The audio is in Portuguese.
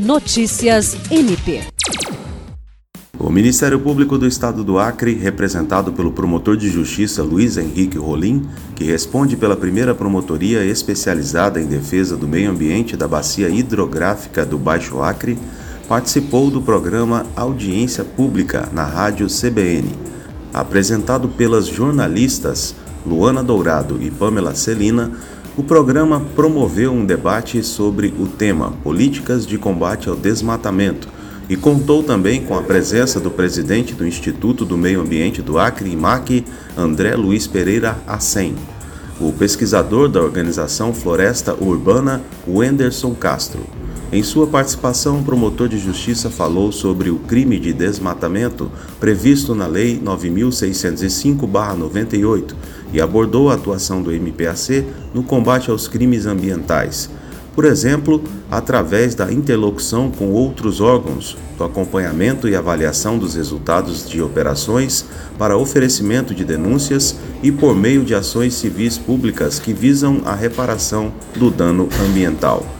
Notícias MP. O Ministério Público do Estado do Acre, representado pelo promotor de justiça Luiz Henrique Rolim, que responde pela primeira promotoria especializada em defesa do meio ambiente da bacia hidrográfica do Baixo Acre, participou do programa Audiência Pública na Rádio CBN. Apresentado pelas jornalistas Luana Dourado e Pamela Celina, o programa promoveu um debate sobre o tema Políticas de Combate ao Desmatamento e contou também com a presença do presidente do Instituto do Meio Ambiente do Acre, IMAC, André Luiz Pereira Assem, o pesquisador da organização Floresta Urbana, Wenderson Castro. Em sua participação, o promotor de justiça falou sobre o crime de desmatamento previsto na Lei 9605-98 e abordou a atuação do MPAC no combate aos crimes ambientais por exemplo, através da interlocução com outros órgãos, do acompanhamento e avaliação dos resultados de operações para oferecimento de denúncias e por meio de ações civis públicas que visam a reparação do dano ambiental.